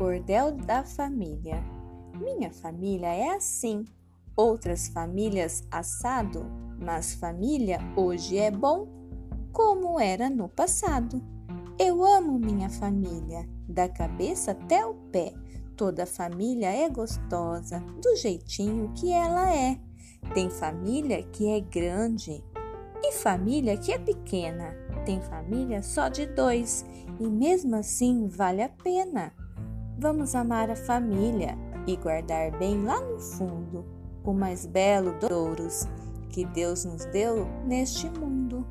cordel da família. Minha família é assim, outras famílias assado, mas família hoje é bom, como era no passado. Eu amo minha família, da cabeça até o pé. Toda família é gostosa, do jeitinho que ela é. Tem família que é grande e família que é pequena. Tem família só de dois e mesmo assim vale a pena. Vamos amar a família e guardar bem lá no fundo o mais belo douros que Deus nos deu neste mundo.